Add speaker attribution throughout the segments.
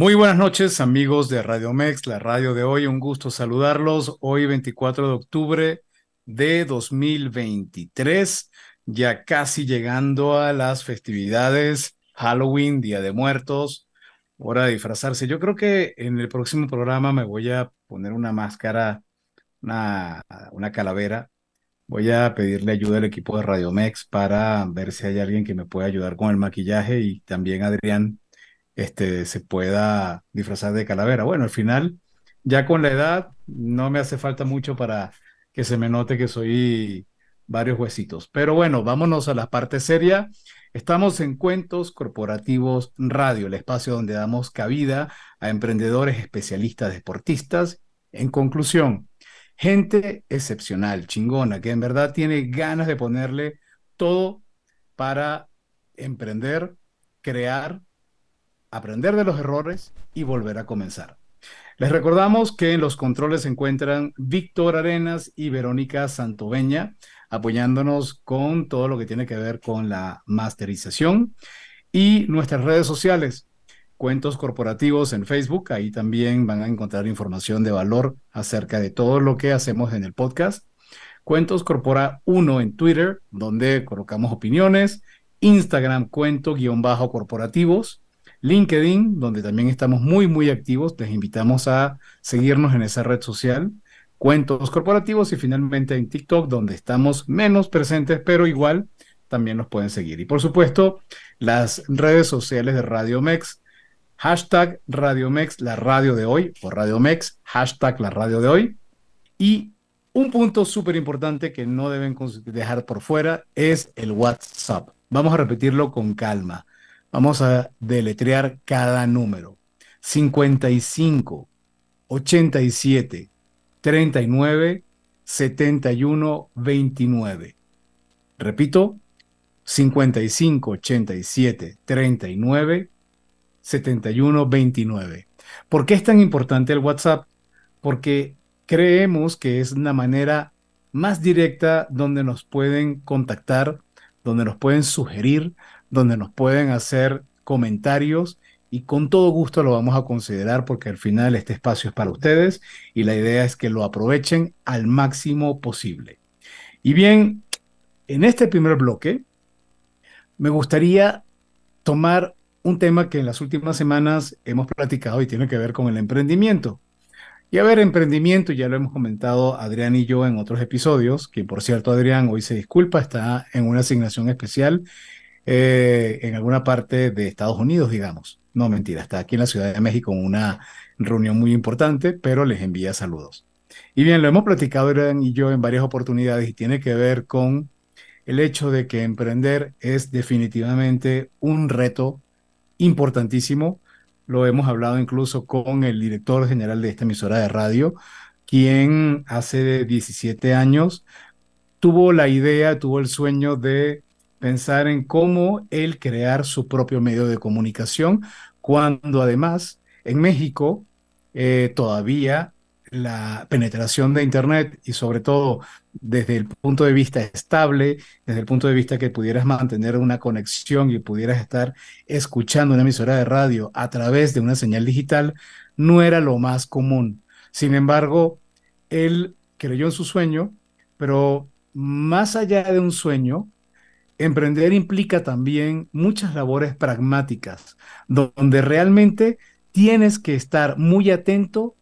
Speaker 1: Muy buenas noches amigos de Radio Mex, la radio de hoy. Un gusto saludarlos. Hoy 24 de octubre de 2023, ya casi llegando a las festividades, Halloween, Día de Muertos, hora de disfrazarse. Yo creo que en el próximo programa me voy a poner una máscara, una, una calavera. Voy a pedirle ayuda al equipo de Radio Mex para ver si hay alguien que me pueda ayudar con el maquillaje y también Adrián este, se pueda disfrazar de calavera. Bueno, al final, ya con la edad, no me hace falta mucho para que se me note que soy varios huesitos. Pero bueno, vámonos a la parte seria. Estamos en Cuentos Corporativos Radio, el espacio donde damos cabida a emprendedores, especialistas, deportistas. En conclusión, gente excepcional, chingona, que en verdad tiene ganas de ponerle todo para emprender, crear aprender de los errores y volver a comenzar. Les recordamos que en los controles se encuentran Víctor Arenas y Verónica Santoveña, apoyándonos con todo lo que tiene que ver con la masterización y nuestras redes sociales, Cuentos Corporativos en Facebook, ahí también van a encontrar información de valor acerca de todo lo que hacemos en el podcast. Cuentos Corpora 1 en Twitter, donde colocamos opiniones, Instagram cuento-corporativos, LinkedIn, donde también estamos muy, muy activos. Les invitamos a seguirnos en esa red social. Cuentos corporativos y finalmente en TikTok, donde estamos menos presentes, pero igual también nos pueden seguir. Y por supuesto, las redes sociales de Radio Mex, hashtag Radio Mex, la radio de hoy, o Radio Mex, hashtag la radio de hoy. Y un punto súper importante que no deben dejar por fuera es el WhatsApp. Vamos a repetirlo con calma. Vamos a deletrear cada número. 55, 87, 39, 71, 29. Repito, 55, 87, 39, 71, 29. ¿Por qué es tan importante el WhatsApp? Porque creemos que es una manera más directa donde nos pueden contactar, donde nos pueden sugerir, donde nos pueden hacer comentarios y con todo gusto lo vamos a considerar porque al final este espacio es para ustedes y la idea es que lo aprovechen al máximo posible. Y bien, en este primer bloque me gustaría tomar un tema que en las últimas semanas hemos platicado y tiene que ver con el emprendimiento. Y a ver, emprendimiento, ya lo hemos comentado Adrián y yo en otros episodios, que por cierto Adrián hoy se disculpa, está en una asignación especial eh, en alguna parte de Estados Unidos, digamos. No, mentira, está aquí en la Ciudad de México en una reunión muy importante, pero les envía saludos. Y bien, lo hemos platicado Irán y yo en varias oportunidades y tiene que ver con el hecho de que emprender es definitivamente un reto importantísimo. Lo hemos hablado incluso con el director general de esta emisora de radio, quien hace 17 años tuvo la idea, tuvo el sueño de pensar en cómo él crear su propio medio de comunicación, cuando además en México eh, todavía la penetración de Internet y sobre todo desde el punto de vista estable, desde el punto de vista que pudieras mantener una conexión y pudieras estar escuchando una emisora de radio a través de una señal digital, no era lo más común. Sin embargo, él creyó en su sueño, pero más allá de un sueño, emprender implica también muchas labores pragmáticas, donde realmente tienes que estar muy atento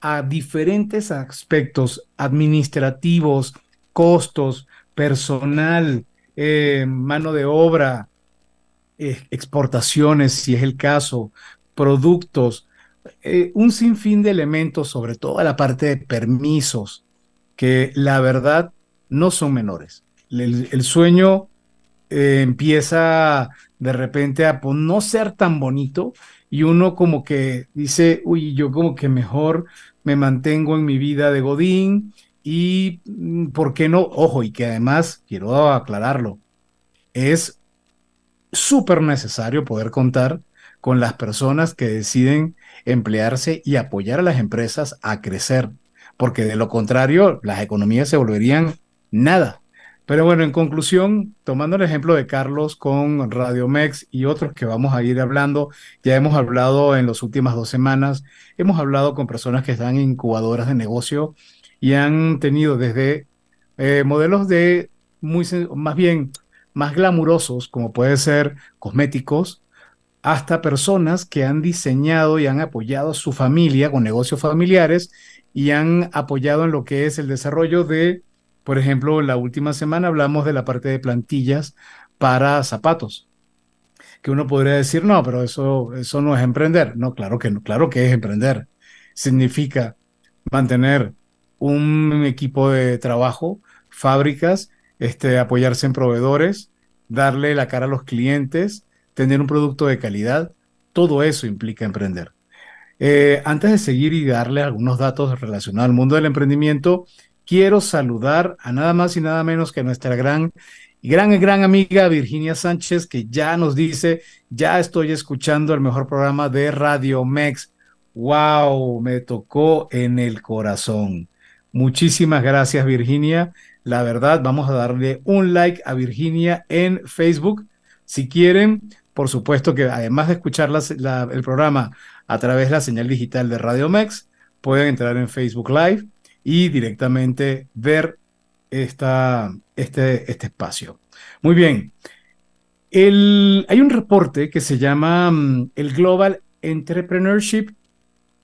Speaker 1: a diferentes aspectos administrativos, costos, personal, eh, mano de obra, exportaciones, si es el caso, productos, eh, un sinfín de elementos, sobre todo la parte de permisos, que la verdad no son menores. El, sueño empieza de repente a no ser tan bonito y uno como que dice, uy, yo como que mejor me mantengo en mi vida de Godín y, mm, ¿por qué no? Ojo, y que además, quiero aclararlo, es súper necesario poder contar con las personas que deciden emplearse y apoyar a las empresas a crecer, porque de lo contrario, las economías se volverían nada. Pero bueno, en conclusión, tomando el ejemplo de Carlos con Radio Mex y otros que vamos a ir hablando, ya hemos hablado en las últimas dos semanas, hemos hablado con personas que están incubadoras de negocio y han tenido desde eh, modelos de muy, más bien, más glamurosos, como puede ser cosméticos, hasta personas que han diseñado y han apoyado a su familia con negocios familiares y han apoyado en lo que es el desarrollo de por ejemplo, la última semana hablamos de la parte de plantillas para zapatos, que uno podría decir, no, pero eso, eso no es emprender. No, claro que no, claro que es emprender. Significa mantener un equipo de trabajo, fábricas, este, apoyarse en proveedores, darle la cara a los clientes, tener un producto de calidad. Todo eso implica emprender. Eh, antes de seguir y darle algunos datos relacionados al mundo del emprendimiento, quiero saludar a nada más y nada menos que nuestra gran, gran, gran amiga Virginia Sánchez, que ya nos dice, ya estoy escuchando el mejor programa de Radio Mex. ¡Wow! Me tocó en el corazón. Muchísimas gracias, Virginia. La verdad, vamos a darle un like a Virginia en Facebook. Si quieren, por supuesto que además de escuchar el programa a través de la señal digital de Radio Mex, pueden entrar en Facebook Live y directamente ver esta, este, este espacio. Muy bien. El, hay un reporte que se llama mm, el Global Entrepreneurship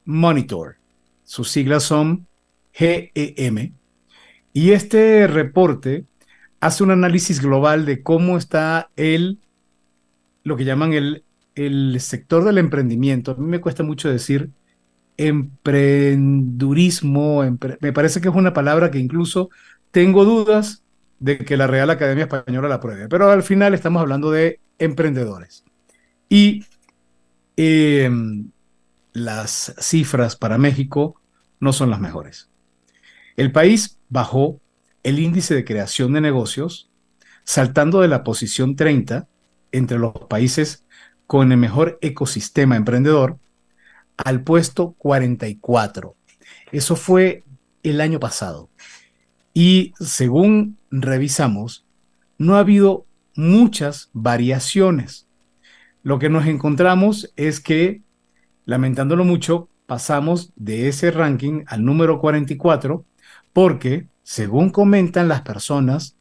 Speaker 1: Monitor. Sus siglas son GEM. Y este reporte hace un análisis global de cómo está el, lo que llaman el, el sector del emprendimiento. A mí me cuesta mucho decir emprendurismo, me parece que es una palabra que incluso tengo dudas de que la Real Academia Española la apruebe, pero al final estamos hablando de emprendedores. Y em, las cifras para México no son las mejores. El país bajó el índice de creación de negocios, saltando de la posición 30 entre los países con el mejor ecosistema emprendedor al puesto 44. Eso fue el año pasado. Y según revisamos, no ha habido muchas variaciones. Lo que nos encontramos es que, lamentándolo mucho, pasamos de ese ranking al número 44 porque, según comentan las personas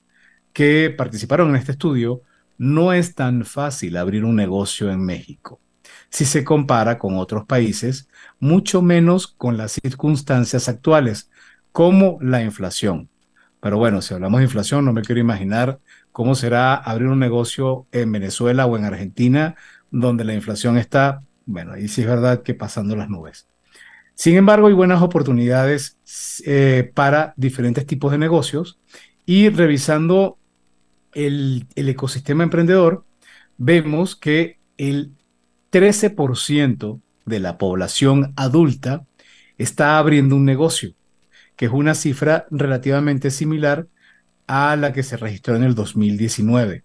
Speaker 1: que participaron en este estudio, no es tan fácil abrir un negocio en México si se compara con otros países, mucho menos con las circunstancias actuales, como la inflación. Pero bueno, si hablamos de inflación, no me quiero imaginar cómo será abrir un negocio en Venezuela o en Argentina, donde la inflación está, bueno, ahí sí es verdad que pasando las nubes. Sin embargo, hay buenas oportunidades eh, para diferentes tipos de negocios y revisando el, el ecosistema emprendedor, vemos que el 13% de la población adulta está abriendo un negocio, que es una cifra relativamente similar a la que se registró en el 2019.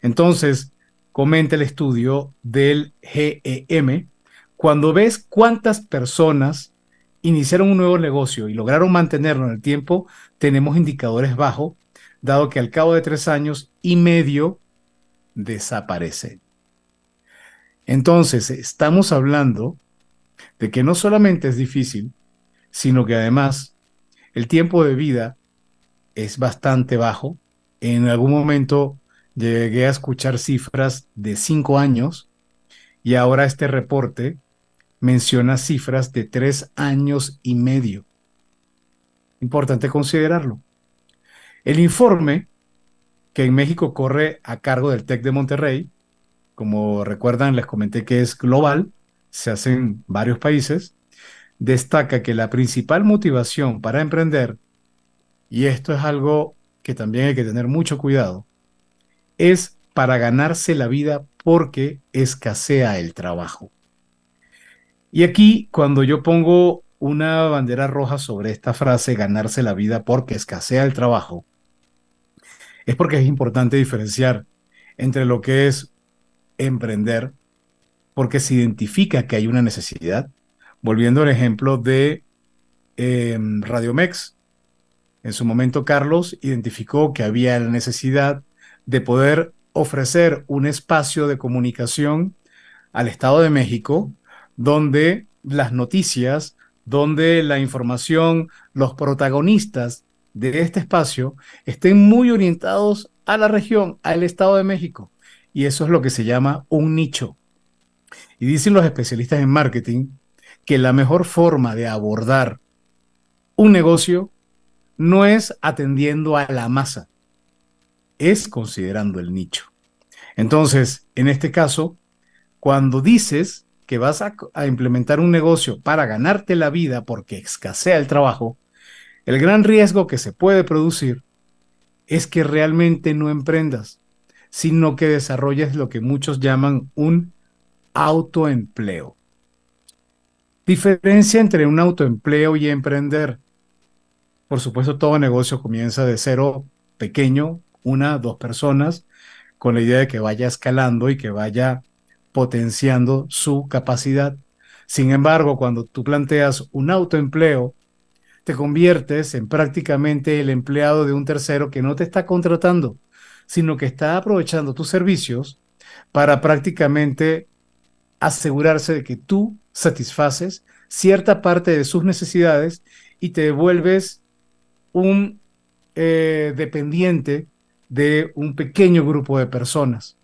Speaker 1: Entonces, comenta el estudio del GEM, cuando ves cuántas personas iniciaron un nuevo negocio y lograron mantenerlo en el tiempo, tenemos indicadores bajos, dado que al cabo de tres años y medio desaparece. Entonces, estamos hablando de que no solamente es difícil, sino que además el tiempo de vida es bastante bajo. En algún momento llegué a escuchar cifras de cinco años y ahora este reporte menciona cifras de tres años y medio. Importante considerarlo. El informe que en México corre a cargo del TEC de Monterrey, como recuerdan, les comenté que es global, se hace en varios países, destaca que la principal motivación para emprender, y esto es algo que también hay que tener mucho cuidado, es para ganarse la vida porque escasea el trabajo. Y aquí, cuando yo pongo una bandera roja sobre esta frase, ganarse la vida porque escasea el trabajo, es porque es importante diferenciar entre lo que es emprender, porque se identifica que hay una necesidad. Volviendo al ejemplo de eh, Radiomex, en su momento Carlos identificó que había la necesidad de poder ofrecer un espacio de comunicación al Estado de México donde las noticias, donde la información, los protagonistas de este espacio estén muy orientados a la región, al Estado de México. Y eso es lo que se llama un nicho. Y dicen los especialistas en marketing que la mejor forma de abordar un negocio no es atendiendo a la masa, es considerando el nicho. Entonces, en este caso, cuando dices que vas a, implementar un negocio para ganarte la vida porque escasea el trabajo, el gran riesgo que se puede producir es que realmente no emprendas, sino que desarrolles lo que muchos llaman un autoempleo. Diferencia entre un autoempleo y emprender. Por supuesto, todo negocio comienza de cero pequeño, una, dos personas, con la idea de que vaya escalando y que vaya potenciando su capacidad. Sin embargo, cuando tú planteas un autoempleo, te conviertes en prácticamente el empleado de un tercero que no te está contratando, sino que está aprovechando tus servicios para prácticamente asegurarse de que tú satisfaces cierta parte de sus necesidades y te vuelves un eh, dependiente de un pequeño grupo de personas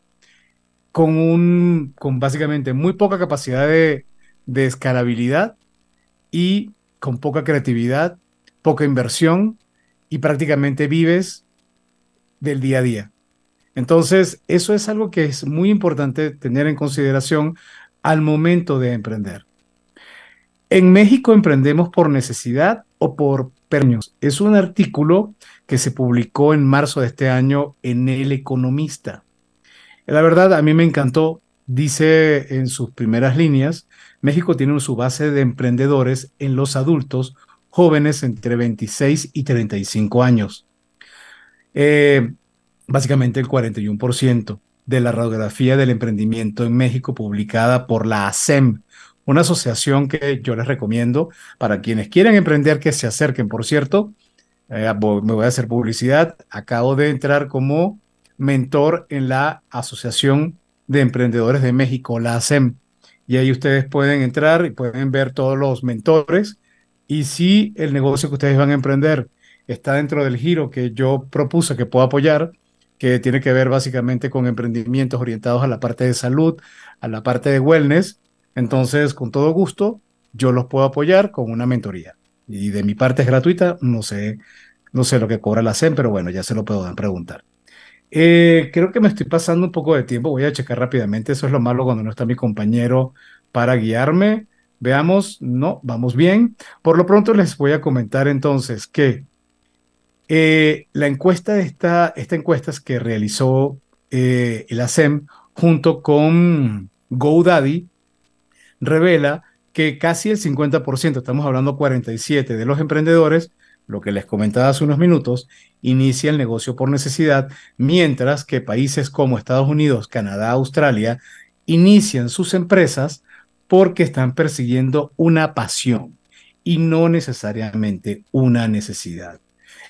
Speaker 1: con, un, con básicamente muy poca capacidad de, de escalabilidad y con poca creatividad, poca inversión y prácticamente vives del día a día. Entonces, eso es algo que es muy importante tener en consideración al momento de emprender. En México emprendemos por necesidad o por permisos. Es un artículo que se publicó en marzo de este año en El Economista. La verdad, a mí me encantó. Dice en sus primeras líneas, México tiene su base de emprendedores en los adultos jóvenes entre 26 y 35 años. Eh, básicamente el 41% de la radiografía del emprendimiento en México publicada por la ASEM, una asociación que yo les recomiendo para quienes quieran emprender que se acerquen. Por cierto, eh, me voy a hacer publicidad. Acabo de entrar como mentor en la Asociación de Emprendedores de México, la ASEM. Y ahí ustedes pueden entrar y pueden ver todos los mentores. Y si el negocio que ustedes van a emprender está dentro del giro que yo propuse que puedo apoyar, que tiene que ver básicamente con emprendimientos orientados a la parte de salud, a la parte de wellness, entonces con todo gusto yo los puedo apoyar con una mentoría. Y de mi parte es gratuita, no sé, no sé lo que cobra la SEM, pero bueno, ya se lo puedo preguntar. Eh, creo que me estoy pasando un poco de tiempo, voy a checar rápidamente, eso es lo malo cuando no está mi compañero para guiarme. Veamos, no, vamos bien. Por lo pronto les voy a comentar entonces que eh, la encuesta esta, esta encuesta que realizó eh, el ASEM junto con GoDaddy revela que casi el 50%, estamos hablando 47 de los emprendedores, lo que les comentaba hace unos minutos, inicia el negocio por necesidad, mientras que países como Estados Unidos, Canadá, Australia inician sus empresas porque están persiguiendo una pasión y no necesariamente una necesidad.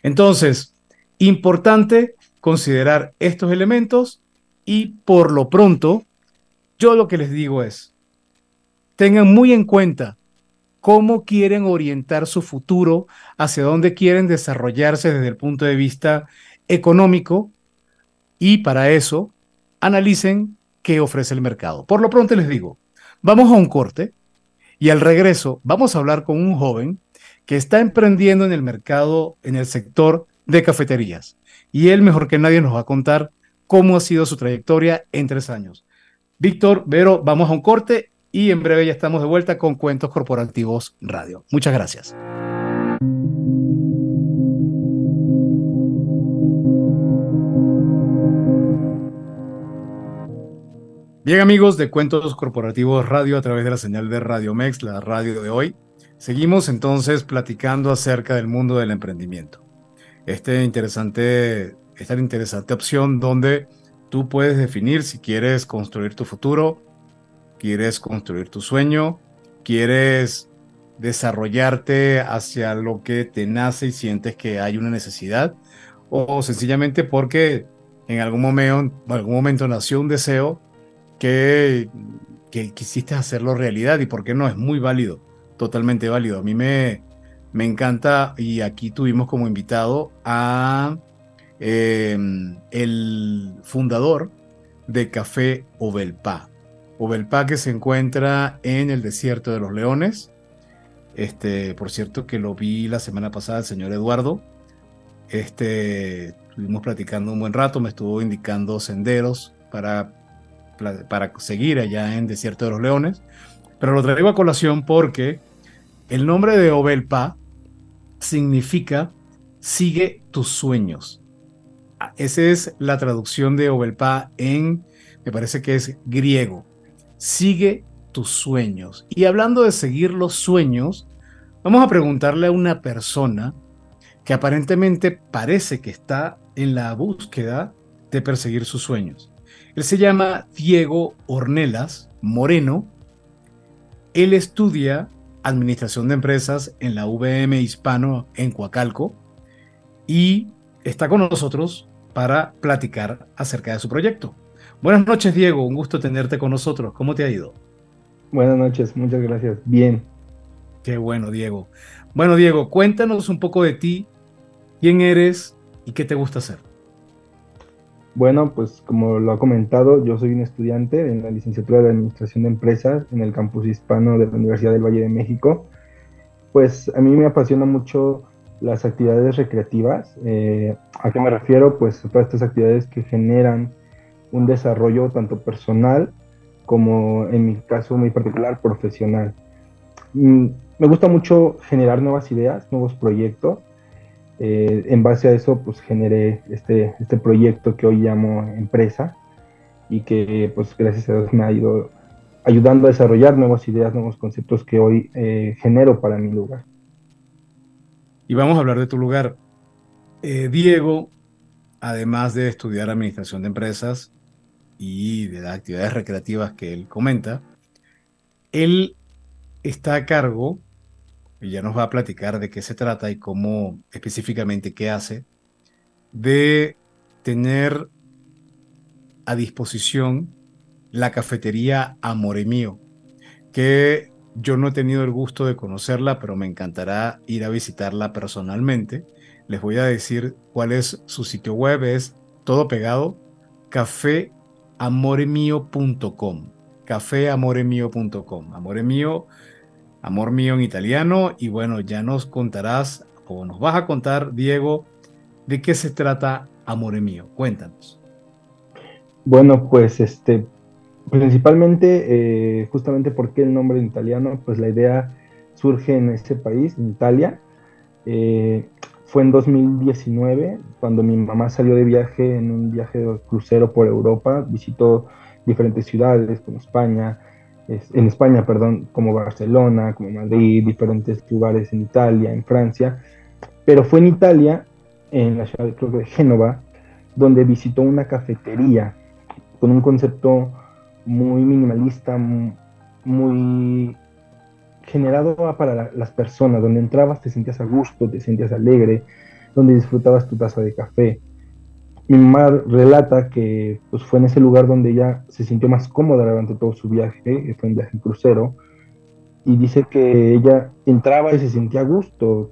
Speaker 1: Entonces, importante considerar estos elementos y por lo pronto, yo lo que les digo es, tengan muy en cuenta cómo quieren orientar su futuro, hacia dónde quieren desarrollarse desde el punto de vista económico y para eso analicen qué ofrece el mercado. Por lo pronto les digo, vamos a un corte y al regreso vamos a hablar con un joven que está emprendiendo en el mercado, en el sector de cafeterías. Y él, mejor que nadie, nos va a contar cómo ha sido su trayectoria en tres años. Víctor, Vero, vamos a un corte y en breve ya estamos de vuelta con Cuentos Corporativos Radio. Muchas gracias. Bien amigos de Cuentos Corporativos Radio a través de la señal de Radio Mex, la radio de hoy. Seguimos entonces platicando acerca del mundo del emprendimiento. Este interesante, esta interesante opción donde tú puedes definir si quieres construir tu futuro, quieres construir tu sueño, quieres desarrollarte hacia lo que te nace y sientes que hay una necesidad, o sencillamente porque en algún momento, nació un deseo que, que quisiste hacerlo realidad y por qué no, es muy válido, totalmente válido. A mí me, me encanta y aquí tuvimos como invitado a em, el fundador de Café Obelpa. Obelpa que se encuentra en el desierto de los leones. Este, por cierto que lo vi la semana pasada el señor Eduardo. Este, estuvimos platicando un buen rato, me estuvo indicando senderos para para seguir allá en Desierto de los Leones. Pero lo traigo a colación porque el nombre de Obelpa significa sigue tus sueños. Esa es la traducción de Obelpa en, me parece que es griego. Sigue tus sueños. Y hablando de seguir los sueños, vamos a preguntarle a una persona que aparentemente parece que está en la búsqueda de perseguir sus sueños. Él se llama Diego Ornelas Moreno. Él estudia Administración de Empresas en la VM Hispano en Coacalco y está con nosotros para platicar acerca de su proyecto. Buenas noches, Diego. Un gusto tenerte con nosotros. ¿Cómo te ha ido?
Speaker 2: Buenas noches, muchas gracias. Bien.
Speaker 1: Qué bueno, Diego. Bueno, Diego, cuéntanos un poco de ti, quién eres y qué te gusta hacer.
Speaker 2: Bueno, pues como lo ha comentado, yo soy un estudiante en la licenciatura de Administración de Empresas en el campus hispano de la Universidad del Valle de México. Pues a mí me apasiona mucho las actividades recreativas. Eh, ¿A qué me refiero? Pues todas estas actividades que generan un desarrollo tanto personal como en mi caso muy particular profesional. Mm, me gusta mucho generar nuevas ideas, nuevos proyectos eh, en base a eso, pues generé este, este proyecto que hoy llamo empresa y que, pues gracias a Dios me ha ido ayudando a desarrollar nuevas ideas, nuevos conceptos que hoy eh, genero para mi lugar.
Speaker 1: Y vamos a hablar de tu lugar. Eh, Diego, además de estudiar administración de empresas y de las actividades recreativas que él comenta, él está a cargo y ya nos va a platicar de qué se trata y cómo específicamente qué hace, de tener a disposición la cafetería Amore Mío, que yo no he tenido el gusto de conocerla, pero me encantará ir a visitarla personalmente. Les voy a decir cuál es su sitio web, es todo pegado, cafeamoremio.com, cafeamoremio.com. Amore Amor mío en italiano. Y bueno, ya nos contarás o nos vas a contar, Diego, de qué se trata Amore mío. Cuéntanos.
Speaker 2: Bueno, pues este, principalmente, eh, justamente porque el nombre en italiano, pues la idea surge en ese país, en Italia. Eh, fue en 2019, cuando mi mamá salió de viaje, en un viaje de crucero por Europa, visitó diferentes ciudades como España, en España, perdón, como Barcelona, como Madrid, diferentes lugares en Italia, en Francia, pero fue en Italia, en la ciudad creo de Génova, donde visitó una cafetería con un concepto muy minimalista, muy generado para las personas, donde entrabas te sentías a gusto, te sentías alegre, donde disfrutabas tu taza de café, mi mamá relata que pues, fue en ese lugar donde ella se sintió más cómoda durante todo su viaje, fue un viaje en crucero, y dice que ella entraba y se sentía a gusto,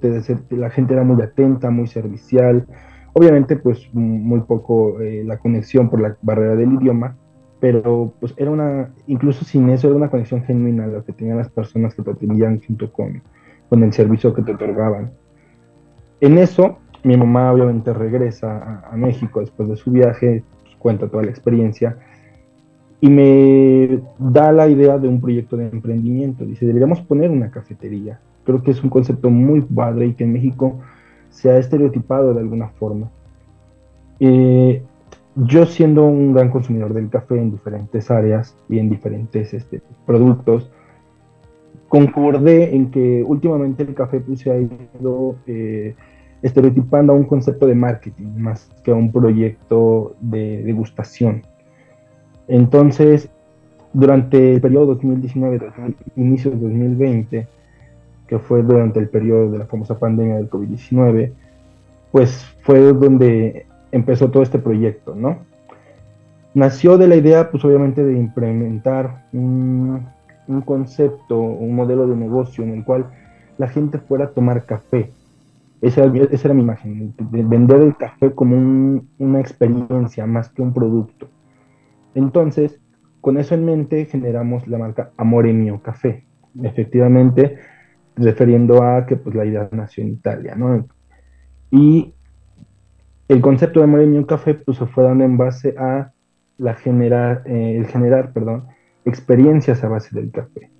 Speaker 2: la gente era muy atenta, muy servicial, obviamente pues muy poco eh, la conexión por la barrera del idioma, pero pues era una, incluso sin eso, era una conexión genuina lo que tenían las personas que te atendían junto con, con el servicio que te otorgaban. En eso, mi mamá obviamente regresa a, México después de su viaje, pues, cuenta toda la experiencia y me da la idea de un proyecto de emprendimiento. Dice, deberíamos poner una cafetería. Creo que es un concepto muy padre y que en México se ha estereotipado de alguna forma. Eh, yo siendo un gran consumidor del café en diferentes áreas y en diferentes este, productos, concordé en que últimamente el café pues, se ha ido eh, estereotipando a un concepto de marketing más que a un proyecto de degustación. Entonces, durante el periodo 2019, inicio de 2020, que fue durante el periodo de la famosa pandemia del COVID-19, pues fue donde empezó todo este proyecto, ¿no? Nació de la idea, pues obviamente, de implementar un, concepto, un modelo de negocio en el cual la gente fuera a tomar café. Esa, era mi imagen, de vender el café como una experiencia más que un producto. Entonces, con eso en mente, generamos la marca Amore Mio Café. Efectivamente, refiriendo a que pues, la idea nació en Italia, ¿no? Y el concepto de Amore Mio Café pues, se fue dando en base a la generar, eh, el generar, perdón, experiencias a base del café.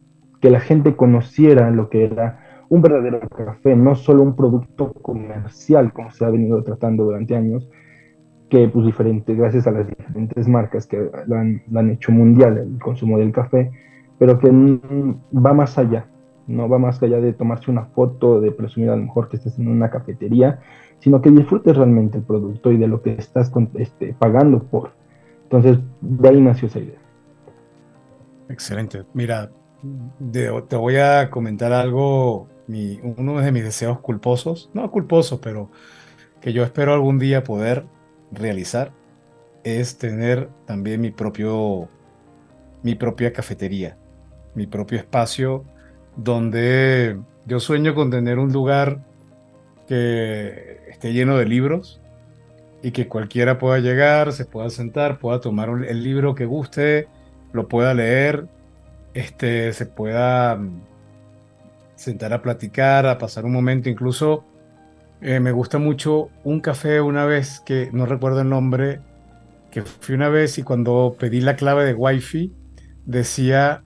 Speaker 2: Que la gente conociera lo que era un verdadero café, no solo un producto comercial como se ha venido tratando durante años, que pues diferente, gracias a las diferentes marcas que lo han, hecho mundial el consumo del café, pero que va más allá, no va más allá de tomarse una foto, de presumir a lo mejor que estés en una cafetería, sino que disfrutes realmente el producto y de lo que estás este, pagando por. Entonces, de ahí nació esa idea.
Speaker 1: Excelente. Mira, te voy a comentar algo, uno de mis deseos culposos, no culposos, pero que yo espero algún día poder realizar es tener también mi propio mi propia cafetería, mi propio espacio donde yo sueño con tener un lugar que esté lleno de libros y que cualquiera pueda llegar, se pueda sentar, pueda tomar el libro que guste, lo pueda leer, este, se pueda sentar a platicar, a pasar un momento, incluso eh, me gusta mucho un café una vez que no recuerdo el nombre, que fui una vez y cuando pedí la clave de Wi-Fi decía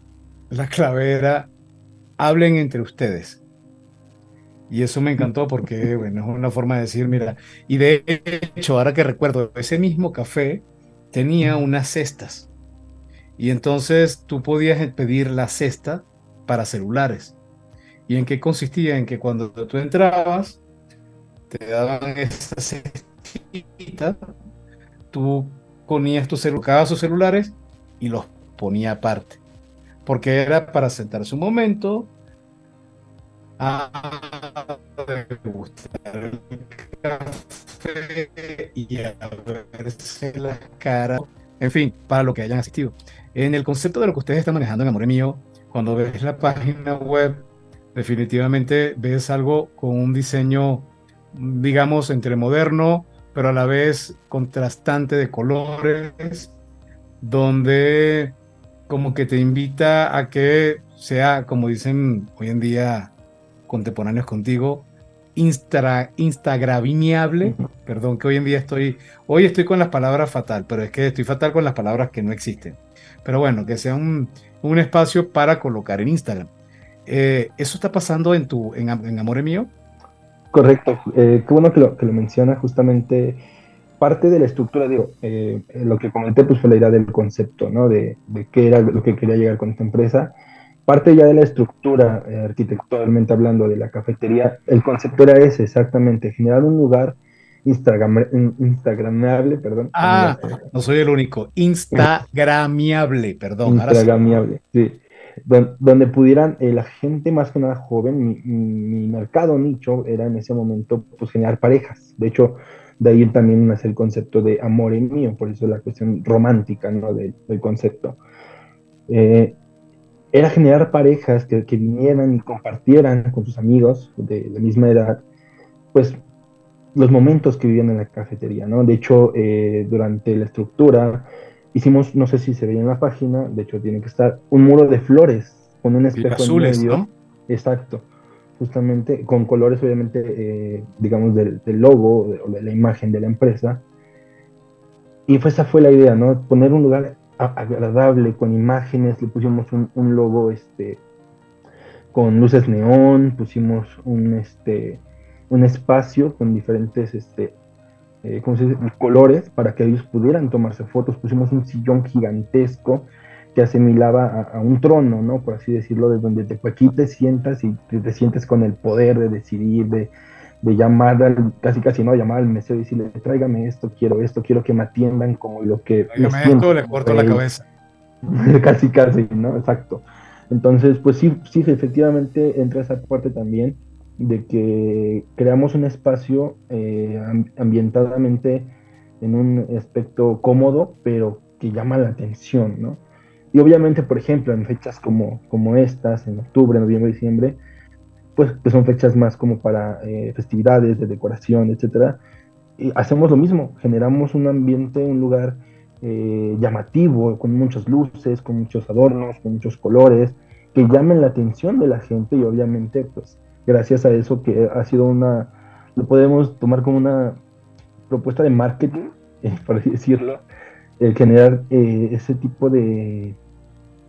Speaker 1: la clave era hablen entre ustedes. Y eso me encantó porque, bueno, es una forma de decir, mira, y de hecho, ahora que recuerdo, ese mismo café tenía unas cestas. Y entonces tú podías pedir la cesta para celulares. ¿Y en qué consistía? En que cuando tú entrabas, te daban esa cestita, tú ponías tu celular, sus celulares y los ponía aparte. Porque era para sentarse un momento a degustar el café y a verse la cara. En fin, para lo que hayan asistido. En el concepto de lo que ustedes están manejando en Amor Mío, cuando ves la página web, definitivamente ves algo con un diseño digamos, entre moderno, pero a la vez contrastante de colores, donde como que te invita a que sea, como dicen hoy en día contemporáneos contigo, Insta, instagramiable, perdón que hoy en día estoy, hoy estoy con las palabras fatal, pero es que estoy fatal con las palabras que no existen. Pero bueno, que sea un, un espacio para colocar en Instagram. Eh, ¿Eso está pasando en tu, en, en Amore Mío?
Speaker 2: Correcto, eh, qué bueno que lo, que lo menciona justamente parte de la estructura, digo, eh, lo que comenté pues fue la idea del concepto, ¿no? De, de, qué era lo que quería llegar con esta empresa. Parte ya de la estructura, eh, arquitecturalmente hablando, de la cafetería, el concepto era ese, exactamente, generar un lugar Instagram, instagramable, perdón.
Speaker 1: Ah, no soy el único, instagramiable, perdón.
Speaker 2: Instagramiable, sí donde pudieran eh, la gente más que nada joven, mi, mercado nicho era en ese momento pues generar parejas. De hecho, de ahí también nace el concepto de amor en mío, por eso la cuestión romántica ¿no? del concepto. Eh, era generar parejas que, vinieran y compartieran con sus amigos de la misma edad, pues los momentos que vivían en la cafetería, ¿no? De hecho, eh, durante la estructura, hicimos, no sé si se veía en la página, de hecho tiene que estar, un muro de flores con un espejo
Speaker 1: azules, en medio. ¿no?
Speaker 2: Exacto. justamente, con colores obviamente, eh, digamos, del, logo o de, la imagen de la empresa. Y fue, esa fue la idea, ¿no? Poner un lugar agradable, con imágenes, le pusimos un, logo este, con luces neón, pusimos un, este, un espacio con diferentes este, eh, colores para que ellos pudieran tomarse fotos, pusimos un sillón gigantesco que asimilaba a, un trono, ¿no? Por así decirlo, de donde te, aquí te sientas y te, sientes con el poder de decidir, de, llamar al, casi casi no, llamar al mesero y decirle, tráigame esto, quiero esto, quiero que me atiendan como lo que...
Speaker 1: Tráigame esto, le corto la cabeza.
Speaker 2: casi casi, ¿no? Exacto. Entonces, pues sí, sí, efectivamente entra esa parte también de que creamos un espacio eh, ambientadamente en un aspecto cómodo, pero que llama la atención, ¿no? Y obviamente, por ejemplo, en fechas como, como estas, en octubre, noviembre, diciembre, pues, pues son fechas más como para eh, festividades de decoración, etcétera. Y hacemos lo mismo, generamos un ambiente, un lugar eh, llamativo, con muchas luces, con muchos adornos, con muchos colores, que llamen la atención de la gente y obviamente, pues, gracias a eso que ha sido una, lo podemos tomar como una propuesta de marketing, por así decirlo, el generar eh, ese tipo de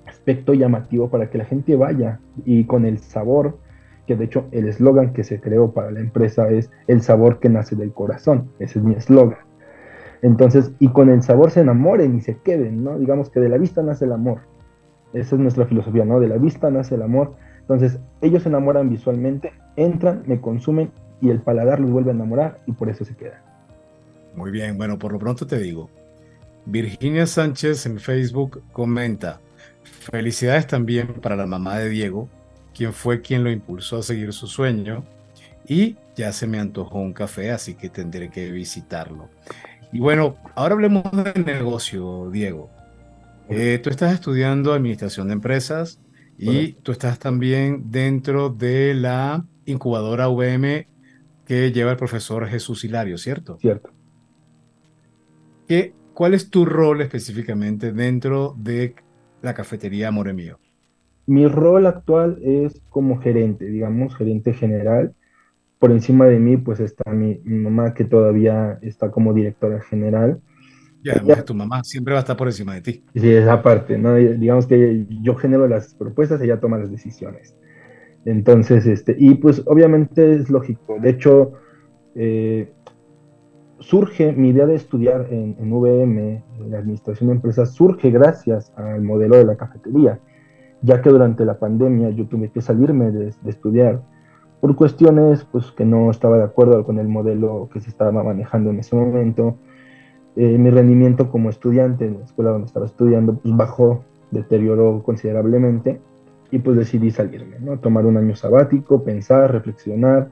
Speaker 2: aspecto llamativo para que la gente vaya y con el sabor, que de hecho el eslogan que se creó para la empresa es el sabor que nace del corazón, ese es mi eslogan. Entonces, y con el sabor se enamoren y se queden, ¿no? Digamos que de la vista nace el amor. Esa es nuestra filosofía, ¿no? De la vista nace el amor. Entonces, ellos se enamoran visualmente, entran, me consumen y el paladar los vuelve a enamorar y por eso se quedan.
Speaker 1: Muy bien, bueno, por lo pronto te digo, Virginia Sánchez en Facebook comenta, felicidades también para la mamá de Diego, quien fue quien lo impulsó a seguir su sueño y ya se me antojó un café, así que tendré que visitarlo. Y bueno, ahora hablemos de negocio, Diego. Eh, tú estás estudiando administración de empresas y tú estás también dentro de la incubadora VM que lleva el profesor Jesús Hilario, ¿cierto?
Speaker 2: Cierto.
Speaker 1: ¿Qué, ¿Cuál es tu rol específicamente dentro de la cafetería Amore Mío?
Speaker 2: Mi rol actual es como gerente, digamos, gerente general. Por encima de mí, pues está mi, mamá, que todavía está como directora general.
Speaker 1: Y además tu mamá siempre va a estar por encima de ti.
Speaker 2: Sí, esa parte, ¿no? Digamos que yo genero las propuestas, ella toma las decisiones. Entonces, este, y pues obviamente es lógico. De hecho, eh, surge mi idea de estudiar en, en VM, en la administración de empresas, surge gracias al modelo de la cafetería, ya que durante la pandemia yo tuve que salirme de, estudiar por cuestiones pues, que no estaba de acuerdo con el modelo que se estaba manejando en ese momento. Eh, mi rendimiento como estudiante en la escuela donde estaba estudiando pues, bajó, deterioró considerablemente y pues decidí salirme, ¿no? tomar un año sabático, pensar, reflexionar,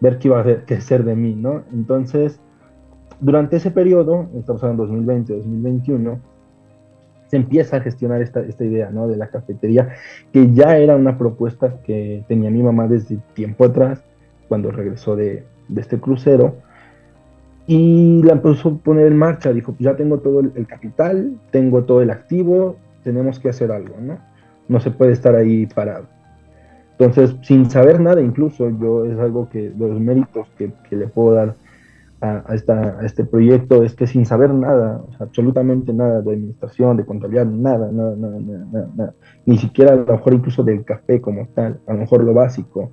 Speaker 2: ver qué iba a hacer de mí, ¿no? Entonces, durante ese periodo, estamos hablando 2020, 2021, se empieza a gestionar esta, idea ¿no? de la cafetería, que ya era una propuesta que tenía mi mamá desde tiempo atrás, cuando regresó de este crucero, y la empezó a poner en marcha, dijo, ya tengo todo el, capital, tengo todo el activo, tenemos que hacer algo, ¿no? No se puede estar ahí parado. Entonces, sin saber nada, incluso yo es algo que, los méritos que, que le puedo dar a, esta, a, este proyecto es que sin saber nada, absolutamente nada de administración, de contabilidad, nada, nada, nada, nada, nada, ni siquiera a lo mejor incluso del café como tal, a lo mejor lo básico,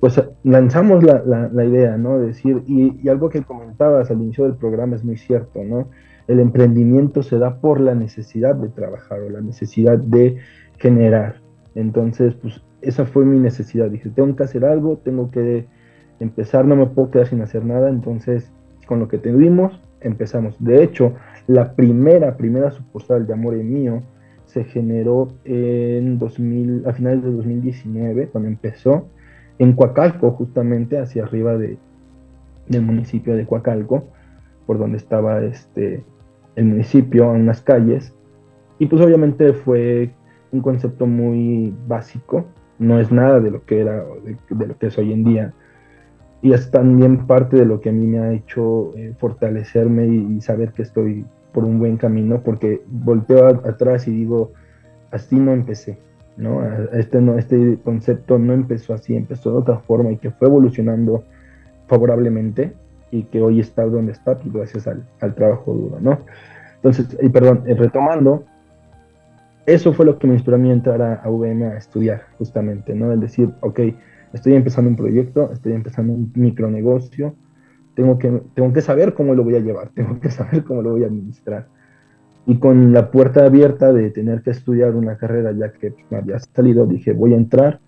Speaker 2: pues lanzamos la, la, idea, ¿no? De decir, y, y, algo que comentabas al inicio del programa es muy cierto, ¿no? El emprendimiento se da por la necesidad de trabajar o la necesidad de generar. Entonces, pues esa fue mi necesidad. Dije, tengo que hacer algo, tengo que empezar, no me puedo quedar sin hacer nada, entonces con lo que tuvimos empezamos. De hecho, la primera, primera sucursal de Amor Mío se generó en 2000, a finales de 2019, cuando empezó, en Coacalco, justamente hacia arriba de, del municipio de Coacalco, por donde estaba este, el municipio, en unas calles. Y pues obviamente fue un concepto muy básico, no es nada de lo que era, de lo que es hoy en día. Y es también parte de lo que a mí me ha hecho eh, fortalecerme y, saber que estoy por un buen camino, porque volteo atrás y digo, así no empecé, ¿no? Este, no, este concepto no empezó así, empezó de otra forma y que fue evolucionando favorablemente y que hoy está donde está, pues gracias al, al trabajo duro, ¿no? Entonces, y perdón, eh, retomando, eso fue lo que me inspiró a mí a entrar a, a VM a estudiar, justamente, ¿no? El decir, ok, estoy empezando un proyecto, estoy empezando un micronegocio, tengo que, tengo que saber cómo lo voy a llevar, tengo que saber cómo lo voy a administrar. Y con la puerta abierta de tener que estudiar una carrera, ya que me había salido, dije, voy a entrar,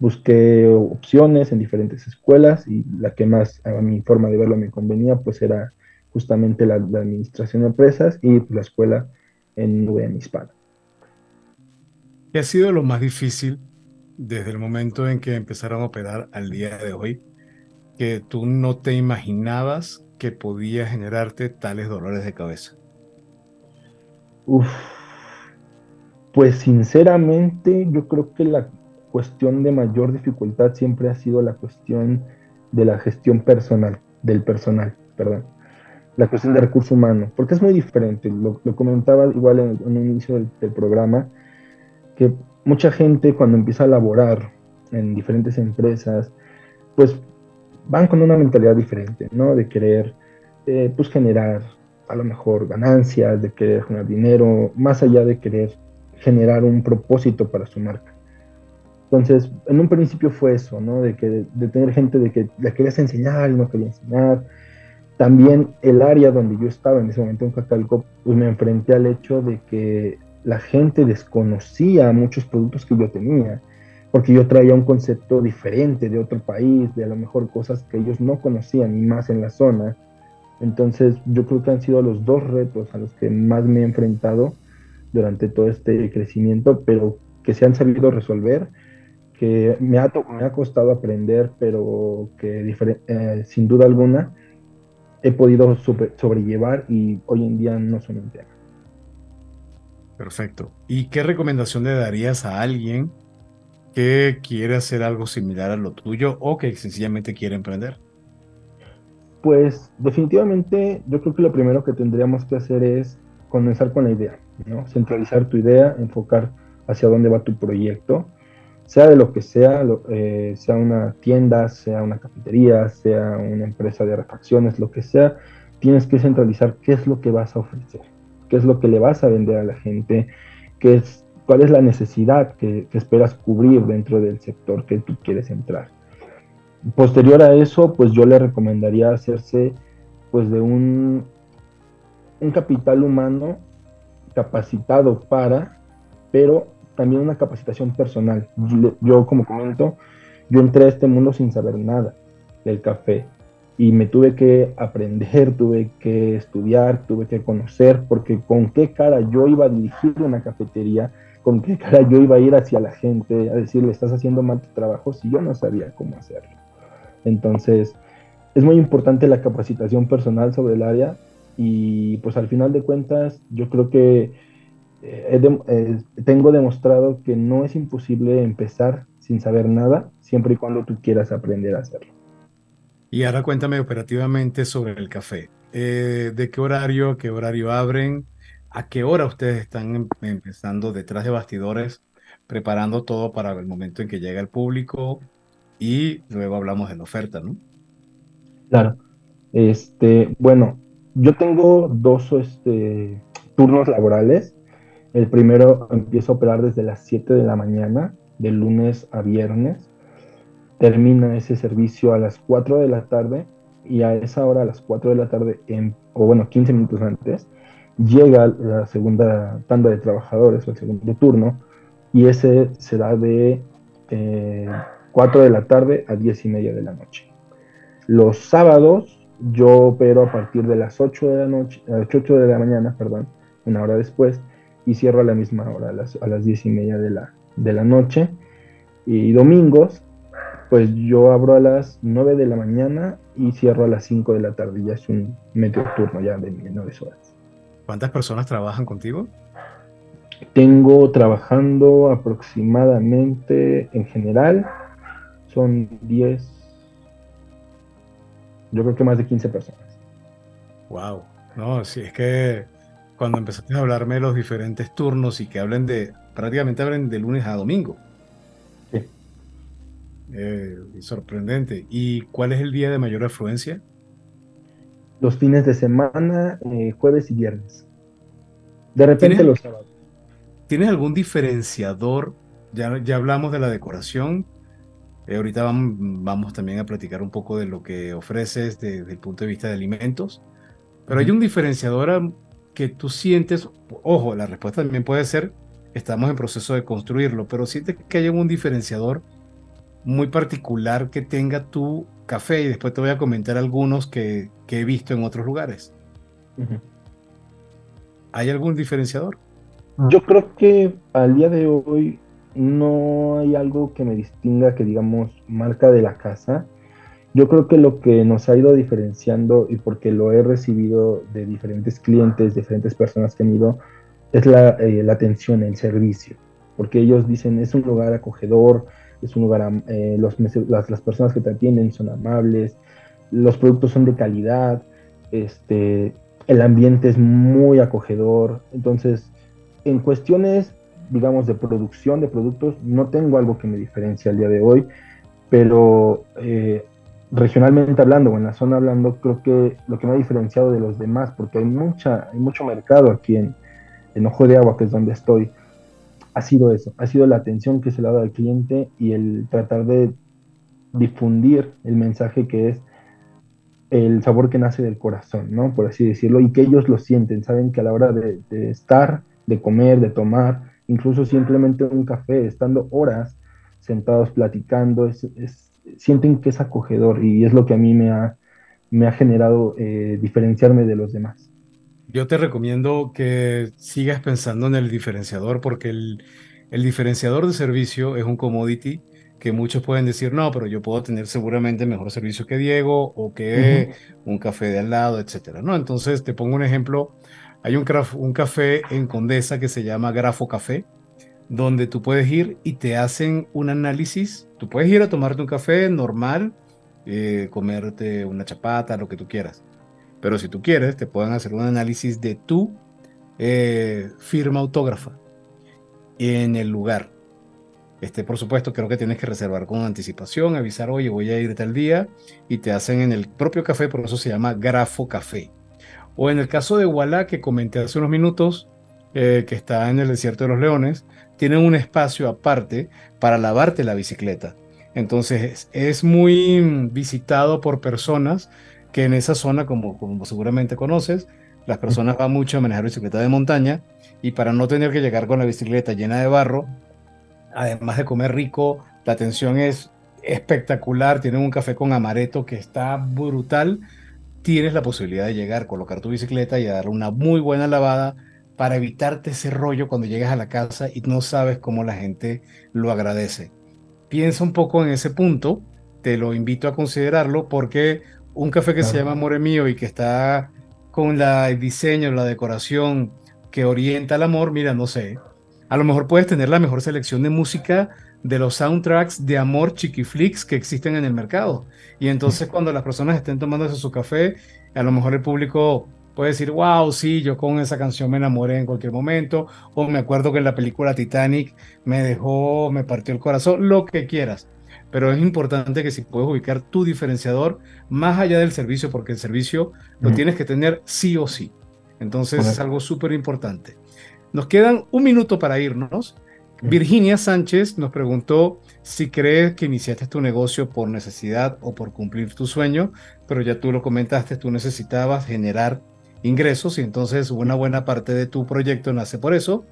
Speaker 2: busqué opciones en diferentes escuelas y la que más a mi forma de verlo me convenía, pues era justamente la, administración de empresas y la escuela en UVM Hispana.
Speaker 1: ¿Qué ha sido lo más difícil desde el momento en que empezaron a operar al día de hoy que tú no te imaginabas que podía generarte tales dolores de cabeza?
Speaker 2: Uf, pues sinceramente yo creo que la cuestión de mayor dificultad siempre ha sido la cuestión de la gestión personal, del personal, perdón. La cuestión de recurso humano, porque es muy diferente. Lo, comentaba igual en, en un inicio del, programa, que mucha gente cuando empieza a laborar en diferentes empresas, pues van con una mentalidad diferente, ¿no? De querer, eh, pues generar a lo mejor ganancias, de querer generar dinero, más allá de querer generar un propósito para su marca. Entonces, en un principio fue eso, ¿no? De, que, de tener gente de que le querías enseñar y no quería enseñar. También el área donde yo estaba en ese momento en Cacalco, pues me enfrenté al hecho de que la gente desconocía muchos productos que yo tenía, porque yo traía un concepto diferente de otro país, de a lo mejor cosas que ellos no conocían, y más en la zona. Entonces, yo creo que han sido los dos retos a los que más me he enfrentado durante todo este crecimiento, pero que se han sabido resolver que me ha, me ha costado aprender, pero que eh, sin duda alguna he podido sobrellevar y hoy en día no son un tema.
Speaker 1: Perfecto. ¿Y qué recomendación le darías a alguien que quiere hacer algo similar a lo tuyo o que sencillamente quiere emprender?
Speaker 2: Pues definitivamente yo creo que lo primero que tendríamos que hacer es comenzar con la idea, ¿no? Centralizar tu idea, enfocar hacia dónde va tu proyecto sea de lo que sea, eh, sea una tienda, sea una cafetería, sea una empresa de refacciones, lo que sea, tienes que centralizar qué es lo que vas a ofrecer, qué es lo que le vas a vender a la gente, qué es, cuál es la necesidad que, esperas cubrir dentro del sector que tú quieres entrar. Posterior a eso, pues yo le recomendaría hacerse pues de un, un capital humano capacitado para, pero también una capacitación personal. Yo, como comento, yo entré a este mundo sin saber nada del café y me tuve que aprender, tuve que estudiar, tuve que conocer, porque con qué cara yo iba a dirigir una cafetería, con qué cara yo iba a ir hacia la gente a decirle, estás haciendo mal tu trabajo si yo no sabía cómo hacerlo. Entonces, es muy importante la capacitación personal sobre el área y pues al final de cuentas yo creo que eh, eh, tengo demostrado que no es imposible empezar sin saber nada, siempre y cuando tú quieras aprender a hacerlo.
Speaker 1: Y ahora cuéntame operativamente sobre el café. Eh, ¿De qué horario, qué horario abren? ¿A qué hora ustedes están em, empezando detrás de bastidores, preparando todo para el momento en que llega el público? Y luego hablamos de la oferta, ¿no?
Speaker 2: Claro. Este, bueno, yo tengo dos este, turnos laborales. El primero empieza a operar desde las 7 de la mañana, de lunes a viernes. Termina ese servicio a las 4 de la tarde y a esa hora, a las 4 de la tarde, o bueno, 15 minutos antes, llega la segunda tanda de trabajadores o el segundo turno y ese será de 4 eh, de la tarde a 10 y media de la noche. Los sábados yo opero a partir de las 8 de la noche, a las 8 de la mañana, perdón, una hora después, y cierro a la misma hora, a las, a las diez y media de la, de la noche. Y domingos, pues yo abro a las 9 de la mañana y cierro a las 5 de la tarde. Ya es un medio turno ya de 9 horas.
Speaker 1: ¿Cuántas personas trabajan contigo?
Speaker 2: Tengo trabajando aproximadamente, en general, son 10, yo creo que más de 15 personas.
Speaker 1: Wow, no, sí, es que cuando empezaste a hablarme de los diferentes turnos y que hablen de, prácticamente hablen de lunes a domingo. Sí. Eh, sorprendente. ¿Y cuál es el día de mayor afluencia?
Speaker 2: Los fines de semana, eh, jueves y viernes. De repente los sábados.
Speaker 1: ¿Tienes algún diferenciador? Ya, ya hablamos de la decoración. Eh, ahorita vamos, vamos, también a platicar un poco de lo que ofreces desde el punto de vista de alimentos. Pero hay un diferenciador que tú sientes, ojo, la respuesta también puede ser, estamos en proceso de construirlo, pero sientes que hay un diferenciador muy particular que tenga tu café y después te voy a comentar algunos que, he visto en otros lugares. ¿Hay algún diferenciador?
Speaker 2: Yo creo que al día de hoy no hay algo que me distinga que digamos marca de la casa. Yo creo que lo que nos ha ido diferenciando y porque lo he recibido de diferentes clientes, diferentes personas que han ido, es la, eh, atención, el servicio. Porque ellos dicen es un lugar acogedor, es un lugar, eh, los, las, las, personas que te atienden son amables, los productos son de calidad, este, el ambiente es muy acogedor. Entonces, en cuestiones, digamos, de producción de productos, no tengo algo que me diferencie al día de hoy, pero eh, regionalmente hablando o en la zona hablando, creo que lo que me ha diferenciado de los demás, porque hay, mucha, hay mucho mercado aquí en, en Ojo de Agua, que es donde estoy, ha sido eso, ha sido la atención que se le ha dado al cliente y el tratar de difundir el mensaje que es el sabor que nace del corazón, ¿no? Por así decirlo, y que ellos lo sienten, saben que a la hora de, estar, de comer, de tomar, incluso simplemente un café, estando horas sentados platicando, es, sienten que es acogedor y es lo que a mí me ha, me ha generado eh, diferenciarme de los demás.
Speaker 1: Yo te recomiendo que sigas pensando en el diferenciador porque el, el diferenciador de servicio es un commodity que muchos pueden decir, no, pero yo puedo tener seguramente mejor servicio que Diego o que un café de al lado, etcétera. ¿no? Entonces, te pongo un ejemplo. Hay un, un café en Condesa que se llama Grafo Café, donde tú puedes ir y te hacen un análisis. Tú puedes ir a tomarte un café normal, eh, comerte una chapata, lo que tú quieras. Pero si tú quieres, te pueden hacer un análisis de tu eh, firma autógrafa en el lugar este, por supuesto, creo que tienes que reservar con anticipación, avisar, oye, voy a ir tal día, y te hacen en el propio café, por eso se llama Grafo Café. O en el caso de Walla, que comenté hace unos minutos, eh, que está en el desierto de los leones, tienen un espacio aparte para lavarte la bicicleta. Entonces es muy visitado por personas que en esa zona, como, como seguramente conoces, las personas van mucho a manejar bicicleta de montaña y para no tener que llegar con la bicicleta llena de barro, además de comer rico, la atención es espectacular, tienen un café con amaretto que está brutal, tienes la posibilidad de llegar, colocar tu bicicleta y darle una muy buena lavada para evitarte ese rollo cuando llegas a la casa y no sabes cómo la gente lo agradece. Piensa un poco en ese punto, te lo invito a considerarlo porque un café que se llama More Mío y que está con la, el diseño, la decoración que orienta al amor, mira, no sé, a lo mejor puedes tener la mejor selección de música de los soundtracks de amor chiquiflix que existen en el mercado. Y entonces cuando las personas estén tomándose su café, a lo mejor el público puede decir, wow, sí, yo con esa canción me enamoré en cualquier momento, o me acuerdo que en la película Titanic me dejó, me partió el corazón, lo que quieras. Pero es importante que si puedes ubicar tu diferenciador más allá del servicio, porque el servicio lo tienes que tener sí o sí. Entonces es algo súper importante. Nos quedan un minuto para irnos. Virginia Sánchez nos preguntó si crees que iniciaste tu negocio por necesidad o por cumplir tu sueño, pero ya tú lo comentaste, tú necesitabas generar ingresos y entonces una buena parte de tu proyecto nace por eso.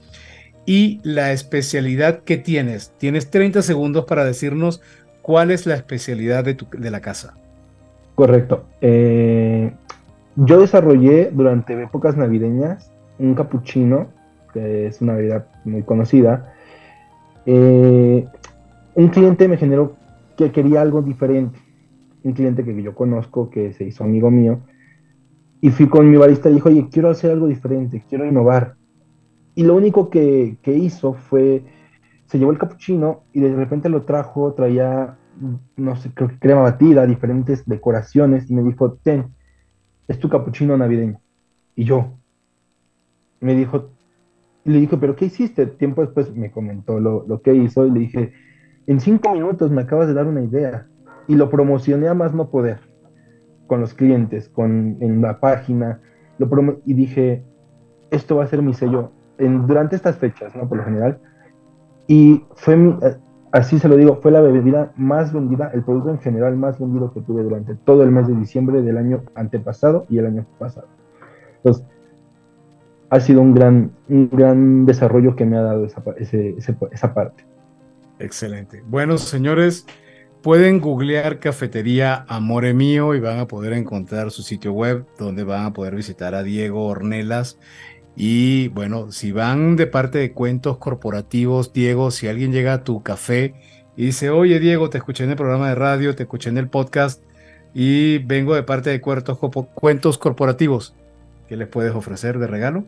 Speaker 1: Y la especialidad que tienes, tienes 30 segundos para decirnos cuál es la especialidad de, la casa.
Speaker 2: Correcto. Eh, yo desarrollé durante épocas navideñas un capuchino que es una bebida muy conocida, eh, un cliente me generó que quería algo diferente. Un cliente que yo conozco, que se hizo amigo mío, y fui con mi barista y dijo, oye, quiero hacer algo diferente, quiero innovar. Y lo único que, que hizo fue, se llevó el capuchino y de repente lo trajo, traía, no sé, creo que crema batida, diferentes decoraciones, y me dijo, ten, es tu capuchino navideño. Y yo, me dijo, le dije, ¿pero qué hiciste? Tiempo después me comentó lo, lo que hizo y le dije, en cinco minutos me acabas de dar una idea. Y lo promocioné a más no poder con los clientes, con, en la página. Lo y dije, esto va a ser mi sello en, durante estas fechas, ¿no? Por lo general. Y fue mi, eh, así se lo digo, fue la bebida más vendida, el producto en general más vendido que tuve durante todo el mes de diciembre del año antepasado y el año pasado. Entonces, ha sido un gran, un gran desarrollo que me ha dado esa, esa parte.
Speaker 1: Excelente. Bueno, señores, pueden googlear Cafetería Amore Mío y van a poder encontrar su sitio web donde van a poder visitar a Diego Ornelas. Y bueno, si van de parte de cuentos corporativos, Diego, si alguien llega a tu café y dice, oye Diego, te escuché en el programa de radio, te escuché en el podcast y vengo de parte de cuentos, cuentos corporativos, ¿qué les puedes ofrecer de regalo?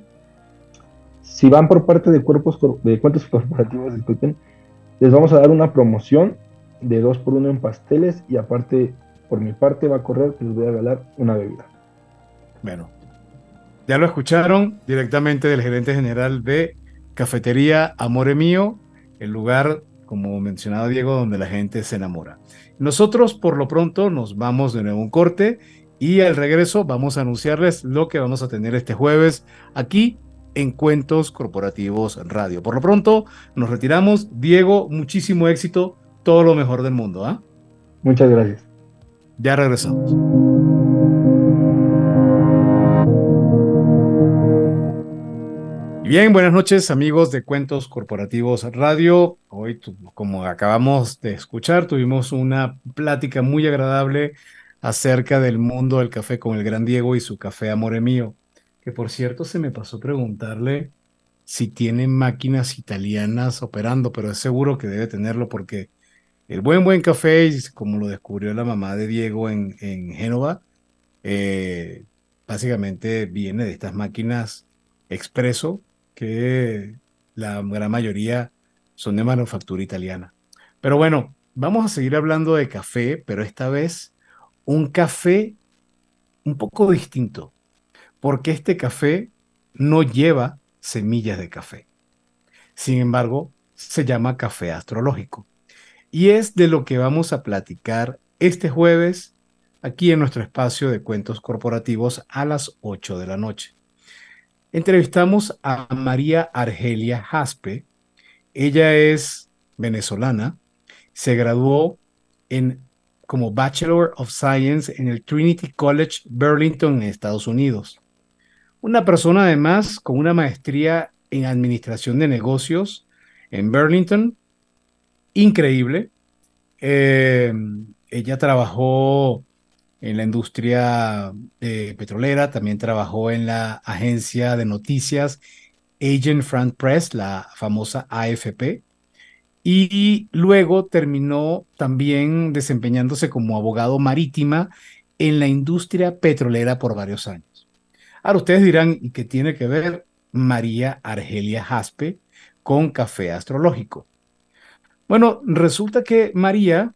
Speaker 2: Si van por parte de, cuerpos, de cuentos corporativos, disculpen, les vamos a dar una promoción de 2 por 1 en pasteles y aparte, por mi parte, va a correr que les voy a regalar una bebida.
Speaker 1: Bueno, ya lo escucharon directamente del gerente general de Cafetería Amore Mío, el lugar, como mencionaba Diego, donde la gente se enamora. Nosotros, por lo pronto, nos vamos de nuevo a un corte y al regreso vamos a anunciarles lo que vamos a tener este jueves aquí en Cuentos Corporativos Radio. Por lo pronto, nos retiramos. Diego, muchísimo éxito, todo lo mejor del mundo. ¿ah?
Speaker 2: Muchas gracias.
Speaker 1: Ya regresamos. Bien, buenas noches amigos de Cuentos Corporativos Radio. Hoy, como acabamos de escuchar, tuvimos una plática muy agradable acerca del mundo del café con el gran Diego y su café Amore Mío que por cierto se me pasó preguntarle si tiene máquinas italianas operando, pero es seguro que debe tenerlo porque el buen buen café, como lo descubrió la mamá de Diego en, en Génova, eh, básicamente viene de estas máquinas expreso que la gran mayoría son de manufactura italiana. Pero bueno, vamos a seguir hablando de café, pero esta vez un café un poco distinto porque este café no lleva semillas de café. Sin embargo, se llama café astrológico. Y es de lo que vamos a platicar este jueves aquí en nuestro espacio de cuentos corporativos a las 8 de la noche. Entrevistamos a María Argelia Jaspe. Ella es venezolana, se graduó en, como Bachelor of Science en el Trinity College Burlington en Estados Unidos. Una persona además con una maestría en administración de negocios en Burlington, increíble. Eh, ella trabajó en la industria eh, petrolera, también trabajó en la agencia de noticias Agent Front Press, la famosa AFP, y luego terminó también desempeñándose como abogado marítima en la industria petrolera por varios años. Ahora ustedes dirán, ¿y qué tiene que ver María Argelia Jaspe con café astrológico? Bueno, resulta que María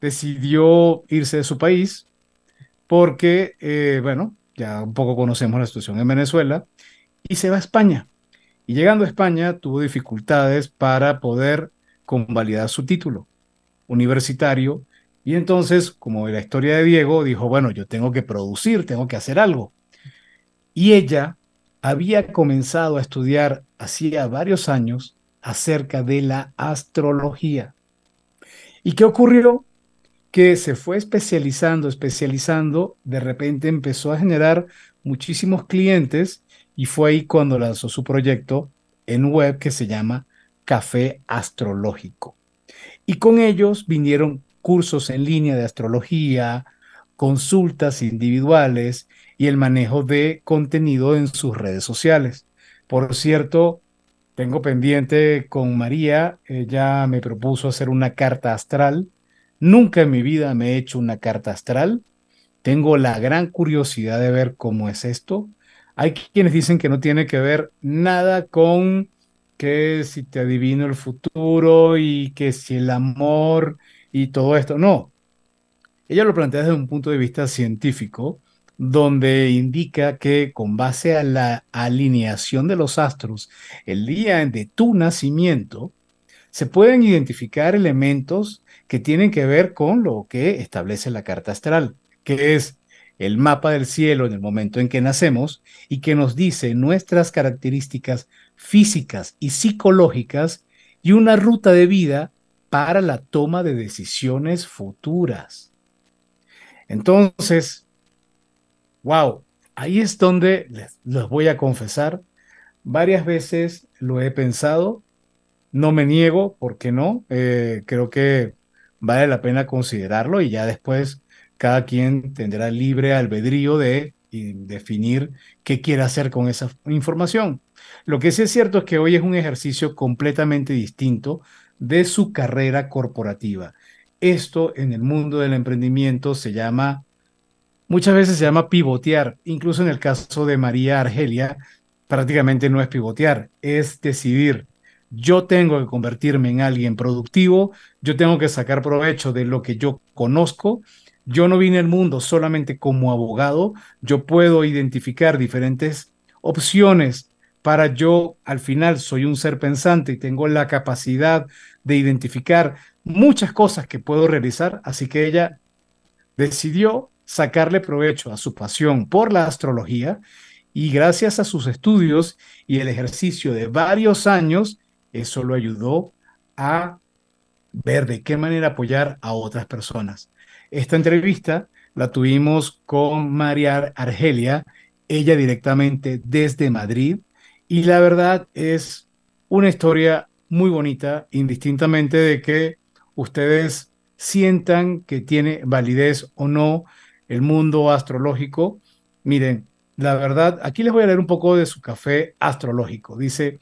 Speaker 1: decidió irse de su país porque, eh, bueno, ya un poco conocemos la situación en Venezuela, y se va a España. Y llegando a España tuvo dificultades para poder convalidar su título universitario. Y entonces, como la historia de Diego, dijo, bueno, yo tengo que producir, tengo que hacer algo. Y ella había comenzado a estudiar hacía varios años acerca de la astrología. ¿Y qué ocurrió? Que se fue especializando, especializando, de repente empezó a generar muchísimos clientes y fue ahí cuando lanzó su proyecto en web que se llama Café Astrológico. Y con ellos vinieron cursos en línea de astrología, consultas individuales y el manejo de contenido en sus redes sociales. Por cierto, tengo pendiente con María, ella me propuso hacer una carta astral. Nunca en mi vida me he hecho una carta astral. Tengo la gran curiosidad de ver cómo es esto. Hay quienes dicen que no tiene que ver nada con que si te adivino el futuro y que si el amor y todo esto. No. Ella lo plantea desde un punto de vista científico donde indica que con base a la alineación de los astros el día de tu nacimiento, se pueden identificar elementos que tienen que ver con lo que establece la carta astral, que es el mapa del cielo en el momento en que nacemos y que nos dice nuestras características físicas y psicológicas y una ruta de vida para la toma de decisiones futuras. Entonces, wow, ahí es donde les, voy a confesar, varias veces lo he pensado, no me niego, ¿por qué no? Eh, creo que vale la pena considerarlo y ya después cada quien tendrá libre albedrío de definir qué quiere hacer con esa información. Lo que sí es cierto es que hoy es un ejercicio completamente distinto de su carrera corporativa. Esto en el mundo del emprendimiento se llama, muchas veces se llama pivotear. Incluso en el caso de María Argelia, prácticamente no es pivotear, es decidir. Yo tengo que convertirme en alguien productivo, yo tengo que sacar provecho de lo que yo conozco yo no vine al mundo solamente como abogado, yo puedo identificar diferentes opciones para yo, al final, soy un ser pensante y tengo la capacidad de identificar muchas cosas que puedo realizar, así que ella decidió sacarle provecho a su pasión por la astrología y gracias a sus estudios y el ejercicio de varios años, eso lo ayudó a ver de qué manera apoyar a otras personas. Esta entrevista la tuvimos con María Argelia, ella directamente desde Madrid, y la verdad es una historia muy bonita, indistintamente de que ustedes sientan que tiene validez o no el mundo astrológico. Miren, la verdad, aquí les voy a leer un poco de su café astrológico. Dice,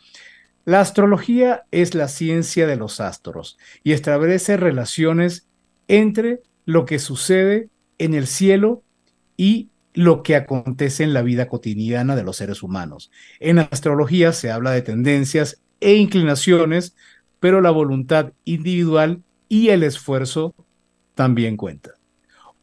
Speaker 1: la astrología es la ciencia de los astros y establece relaciones entre lo que sucede en el cielo y lo que acontece en la vida cotidiana de los seres humanos. En astrología se habla de tendencias e inclinaciones, pero la voluntad individual y el esfuerzo también cuentan.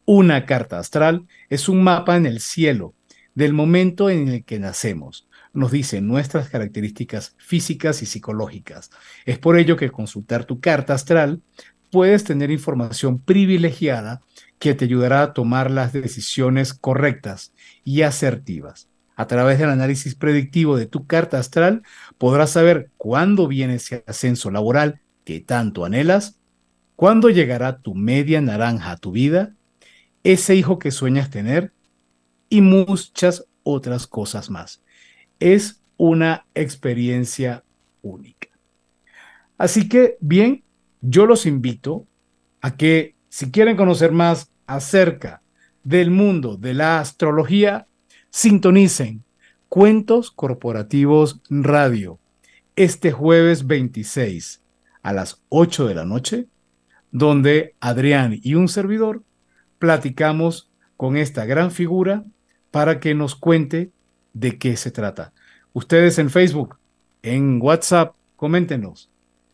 Speaker 1: Una carta astral es un mapa en el cielo del momento en el que nacemos. Nos dice nuestras características físicas y psicológicas. Es por ello que consultar tu carta astral puedes tener información privilegiada que te ayudará a tomar las decisiones correctas y asertivas. A través del análisis predictivo de tu carta astral, podrás saber cuándo viene ese ascenso laboral que tanto anhelas, cuándo llegará tu media naranja a tu vida, ese hijo que sueñas tener y muchas otras cosas más. Es una experiencia única. Así que, bien, yo los invito a que si quieren conocer más acerca del mundo de la astrología, sintonicen Cuentos Corporativos Radio este jueves 26 a las 8 de la noche, donde Adrián y un servidor platicamos con esta gran figura para que nos cuente de qué se trata. Ustedes en Facebook, en WhatsApp, coméntenos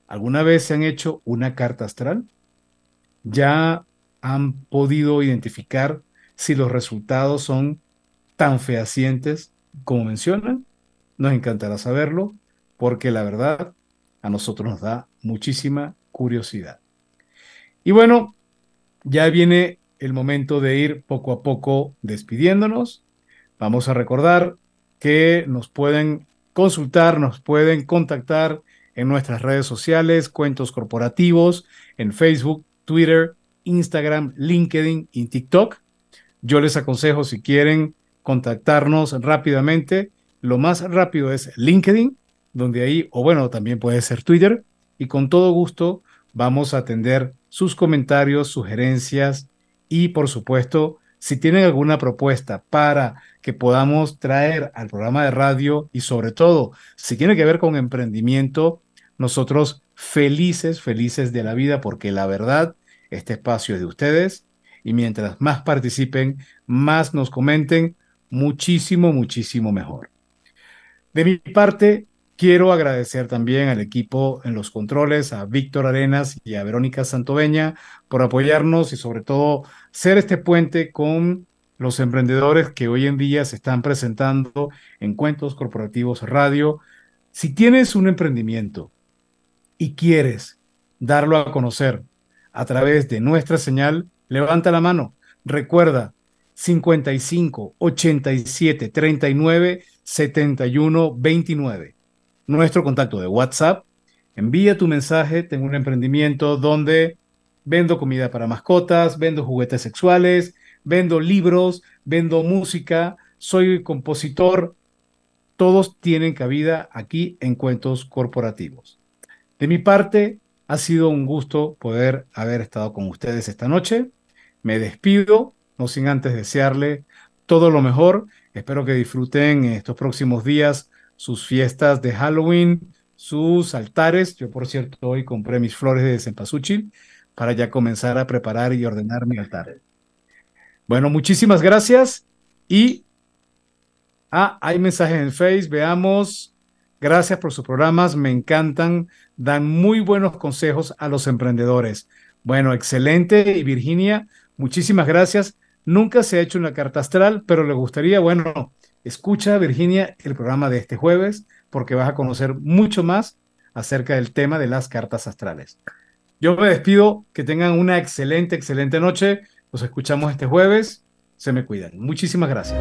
Speaker 1: ¿Alguna vez se han hecho una carta astral? ¿Ya han podido identificar si los resultados son tan fehacientes como mencionan? Nos encantará saberlo porque la verdad a nosotros nos da muchísima curiosidad. Y bueno, ya viene el momento de ir poco a poco despidiéndonos. Vamos a recordar que nos pueden consultar, nos pueden contactar en nuestras redes sociales, cuentos corporativos, en Facebook, Twitter, Instagram, LinkedIn y TikTok. Yo les aconsejo si quieren contactarnos rápidamente, lo más rápido es LinkedIn, donde ahí, o bueno, también puede ser Twitter, y con todo gusto vamos a atender sus comentarios, sugerencias y por supuesto, si tienen alguna propuesta para que podamos traer al programa de radio y sobre todo, si tiene que ver con emprendimiento, nosotros felices, felices de la vida, porque la verdad, este espacio es de ustedes y mientras más participen, más nos comenten, muchísimo, muchísimo mejor. De mi parte, quiero agradecer también al equipo en los controles, a Víctor Arenas y a Verónica Santoveña por apoyarnos y sobre todo ser este puente con los emprendedores que hoy en día se están presentando en Cuentos Corporativos Radio. Si tienes un emprendimiento y quieres darlo a conocer a través de nuestra señal, levanta la mano. Recuerda, 55 87 39 71 29. Nuestro contacto de WhatsApp. Envía tu mensaje. Tengo un emprendimiento donde vendo comida para mascotas, vendo juguetes sexuales, vendo libros, vendo música, soy compositor. Todos tienen cabida aquí en Cuentos Corporativos. De mi parte, ha sido un gusto poder haber estado con ustedes esta noche. Me despido, no sin antes desearle todo lo mejor. Espero que disfruten estos próximos días sus fiestas de Halloween, sus altares. Yo, por cierto, hoy compré mis flores de cempasúchil para ya comenzar a preparar y ordenar mi altar. Bueno, muchísimas gracias y ah, hay mensajes en Face, veamos. Gracias por sus programas, me encantan, dan muy buenos consejos a los emprendedores. Bueno, excelente. Y Virginia, muchísimas gracias. Nunca se ha hecho una carta astral, pero le gustaría, bueno, escucha, Virginia, el programa de este jueves, porque vas a conocer mucho más acerca del tema de las cartas astrales. Yo me despido, que tengan una excelente, excelente noche. Nos escuchamos este jueves. Se me cuidan. Muchísimas gracias.